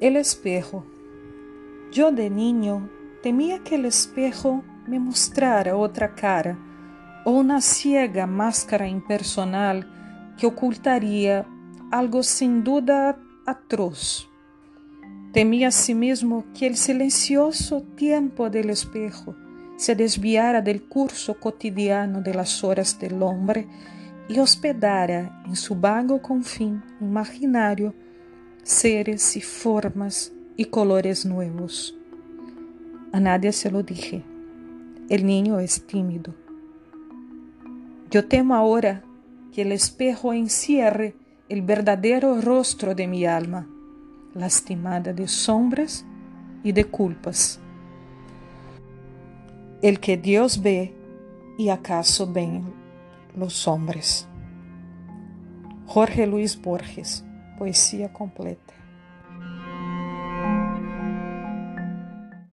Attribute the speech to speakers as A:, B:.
A: El espejo. Yo de niño temía que el espejo me mostrara otra cara o una ciega máscara impersonal que ocultaría algo sin duda atroz. Temía asimismo que el silencioso tiempo del espejo se desviara del curso cotidiano de las horas del hombre y hospedara en su vago confín imaginario seres y formas y colores nuevos. A nadie se lo dije. El niño es tímido. Yo temo ahora que el espejo encierre el verdadero rostro de mi alma, lastimada de sombras y de culpas. El que Dios ve y acaso ven los hombres. Jorge Luis Borges Poesia completa.